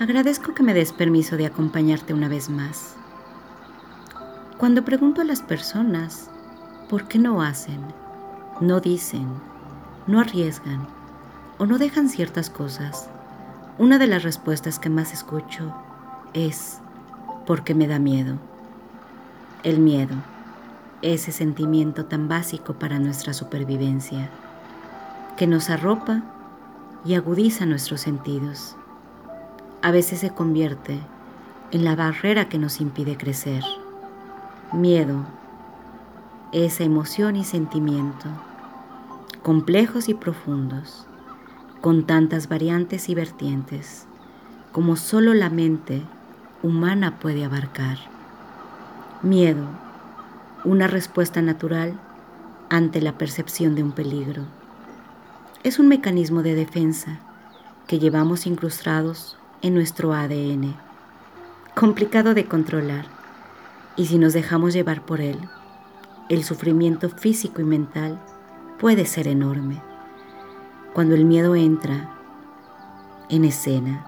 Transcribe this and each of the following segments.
agradezco que me des permiso de acompañarte una vez más. Cuando pregunto a las personas por qué no hacen, no dicen, no arriesgan o no dejan ciertas cosas, una de las respuestas que más escucho es porque me da miedo. El miedo, ese sentimiento tan básico para nuestra supervivencia, que nos arropa y agudiza nuestros sentidos. A veces se convierte en la barrera que nos impide crecer. Miedo, esa emoción y sentimiento, complejos y profundos, con tantas variantes y vertientes, como solo la mente humana puede abarcar. Miedo, una respuesta natural ante la percepción de un peligro. Es un mecanismo de defensa que llevamos incrustados en nuestro ADN, complicado de controlar, y si nos dejamos llevar por él, el sufrimiento físico y mental puede ser enorme. Cuando el miedo entra en escena,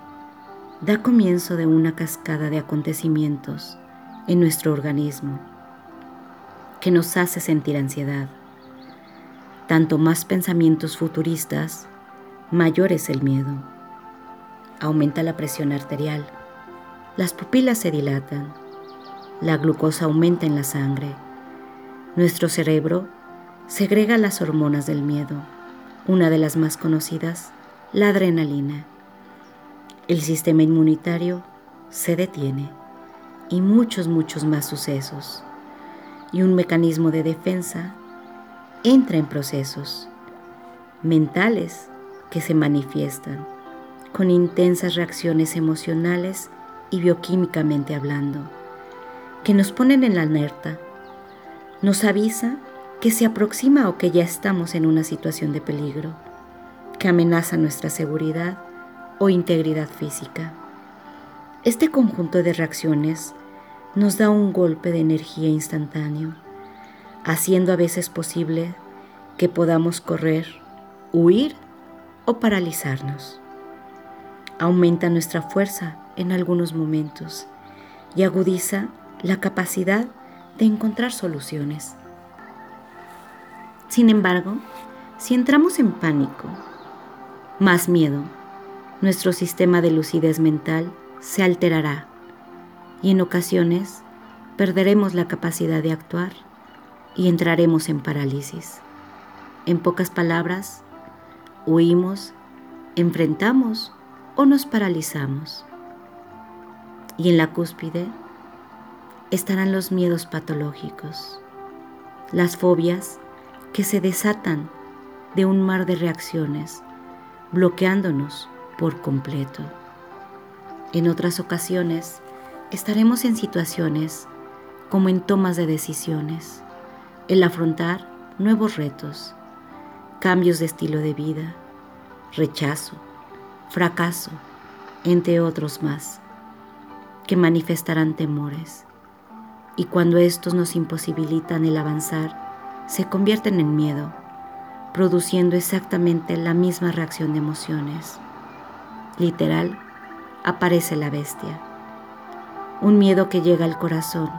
da comienzo de una cascada de acontecimientos en nuestro organismo que nos hace sentir ansiedad. Tanto más pensamientos futuristas, mayor es el miedo. Aumenta la presión arterial, las pupilas se dilatan, la glucosa aumenta en la sangre, nuestro cerebro segrega las hormonas del miedo, una de las más conocidas, la adrenalina. El sistema inmunitario se detiene y muchos, muchos más sucesos y un mecanismo de defensa entra en procesos mentales que se manifiestan con intensas reacciones emocionales y bioquímicamente hablando, que nos ponen en la alerta, nos avisa que se aproxima o que ya estamos en una situación de peligro, que amenaza nuestra seguridad o integridad física. Este conjunto de reacciones nos da un golpe de energía instantáneo, haciendo a veces posible que podamos correr, huir o paralizarnos. Aumenta nuestra fuerza en algunos momentos y agudiza la capacidad de encontrar soluciones. Sin embargo, si entramos en pánico, más miedo, nuestro sistema de lucidez mental se alterará y en ocasiones perderemos la capacidad de actuar y entraremos en parálisis. En pocas palabras, huimos, enfrentamos o nos paralizamos. Y en la cúspide estarán los miedos patológicos, las fobias que se desatan de un mar de reacciones, bloqueándonos por completo. En otras ocasiones, estaremos en situaciones como en tomas de decisiones, el afrontar nuevos retos, cambios de estilo de vida, rechazo, fracaso, entre otros más, que manifestarán temores. Y cuando estos nos imposibilitan el avanzar, se convierten en miedo, produciendo exactamente la misma reacción de emociones. Literal, aparece la bestia un miedo que llega al corazón,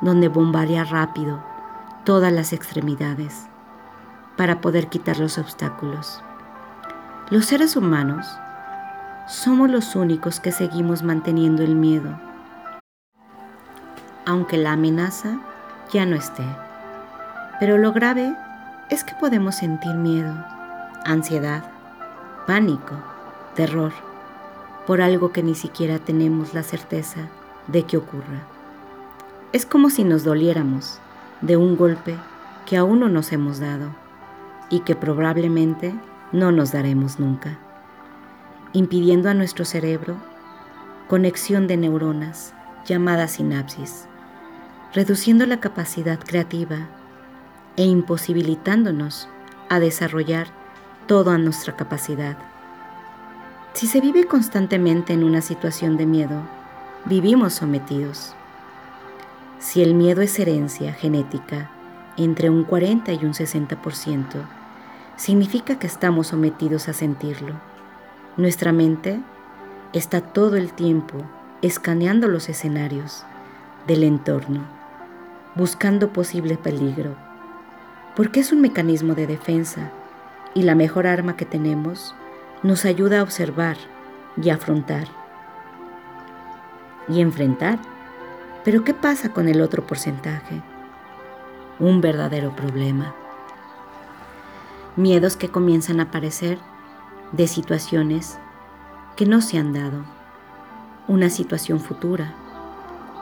donde bombardea rápido todas las extremidades para poder quitar los obstáculos. Los seres humanos somos los únicos que seguimos manteniendo el miedo, aunque la amenaza ya no esté. Pero lo grave es que podemos sentir miedo, ansiedad, pánico, terror, por algo que ni siquiera tenemos la certeza de que ocurra. Es como si nos doliéramos de un golpe que aún no nos hemos dado y que probablemente no nos daremos nunca, impidiendo a nuestro cerebro conexión de neuronas llamadas sinapsis, reduciendo la capacidad creativa e imposibilitándonos a desarrollar toda nuestra capacidad. Si se vive constantemente en una situación de miedo, vivimos sometidos. Si el miedo es herencia genética entre un 40 y un 60%, significa que estamos sometidos a sentirlo. Nuestra mente está todo el tiempo escaneando los escenarios del entorno, buscando posible peligro, porque es un mecanismo de defensa y la mejor arma que tenemos nos ayuda a observar y afrontar y enfrentar. Pero ¿qué pasa con el otro porcentaje? Un verdadero problema. Miedos que comienzan a aparecer de situaciones que no se han dado. Una situación futura.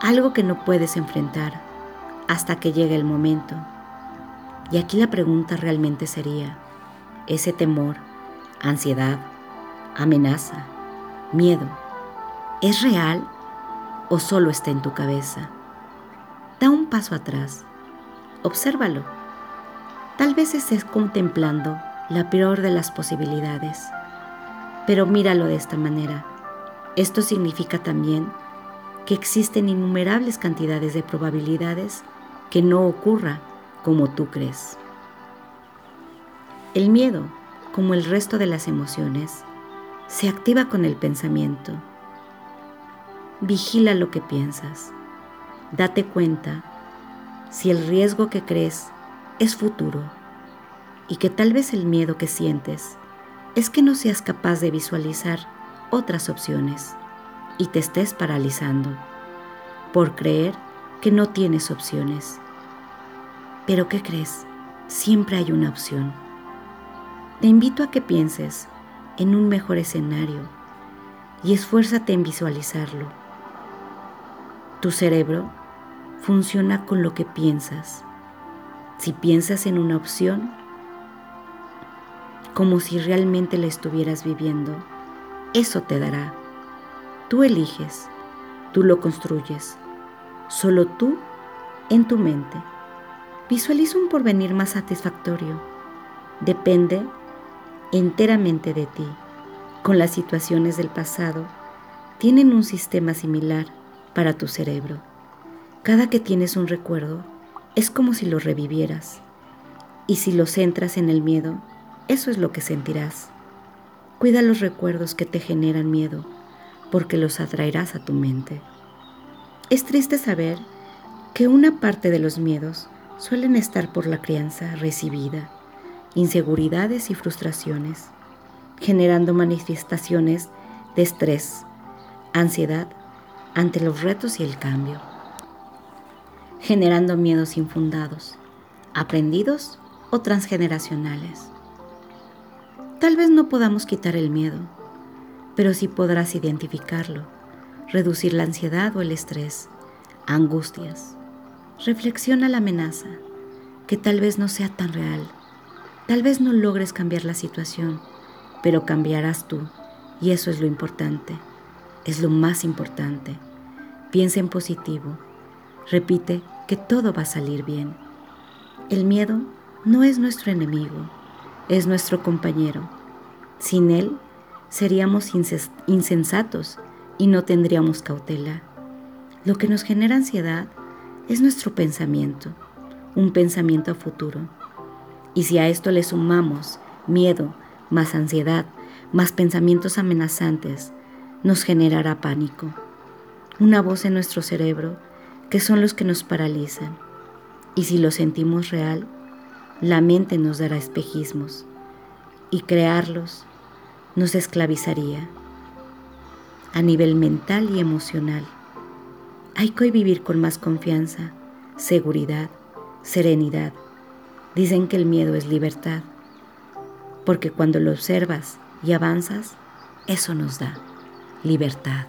Algo que no puedes enfrentar hasta que llegue el momento. Y aquí la pregunta realmente sería, ese temor, ansiedad, amenaza, miedo, ¿es real o solo está en tu cabeza? Da un paso atrás, obsérvalo. Tal vez estés contemplando la peor de las posibilidades, pero míralo de esta manera. Esto significa también que existen innumerables cantidades de probabilidades que no ocurra como tú crees. El miedo, como el resto de las emociones, se activa con el pensamiento. Vigila lo que piensas. Date cuenta si el riesgo que crees es futuro y que tal vez el miedo que sientes es que no seas capaz de visualizar otras opciones y te estés paralizando por creer que no tienes opciones. Pero ¿qué crees? Siempre hay una opción. Te invito a que pienses en un mejor escenario y esfuérzate en visualizarlo. Tu cerebro funciona con lo que piensas. Si piensas en una opción, como si realmente la estuvieras viviendo, eso te dará. Tú eliges, tú lo construyes, solo tú en tu mente. Visualiza un porvenir más satisfactorio. Depende enteramente de ti. Con las situaciones del pasado, tienen un sistema similar para tu cerebro. Cada que tienes un recuerdo, es como si lo revivieras. Y si lo centras en el miedo, eso es lo que sentirás. Cuida los recuerdos que te generan miedo, porque los atraerás a tu mente. Es triste saber que una parte de los miedos suelen estar por la crianza recibida, inseguridades y frustraciones, generando manifestaciones de estrés, ansiedad ante los retos y el cambio, generando miedos infundados, aprendidos o transgeneracionales. Tal vez no podamos quitar el miedo, pero sí podrás identificarlo, reducir la ansiedad o el estrés, angustias, Reflexiona la amenaza, que tal vez no sea tan real. Tal vez no logres cambiar la situación, pero cambiarás tú. Y eso es lo importante. Es lo más importante. Piensa en positivo. Repite que todo va a salir bien. El miedo no es nuestro enemigo, es nuestro compañero. Sin él seríamos insensatos y no tendríamos cautela. Lo que nos genera ansiedad es nuestro pensamiento, un pensamiento a futuro. Y si a esto le sumamos miedo, más ansiedad, más pensamientos amenazantes, nos generará pánico. Una voz en nuestro cerebro que son los que nos paralizan. Y si lo sentimos real, la mente nos dará espejismos y crearlos nos esclavizaría a nivel mental y emocional. Hay que vivir con más confianza, seguridad, serenidad. Dicen que el miedo es libertad, porque cuando lo observas y avanzas, eso nos da libertad.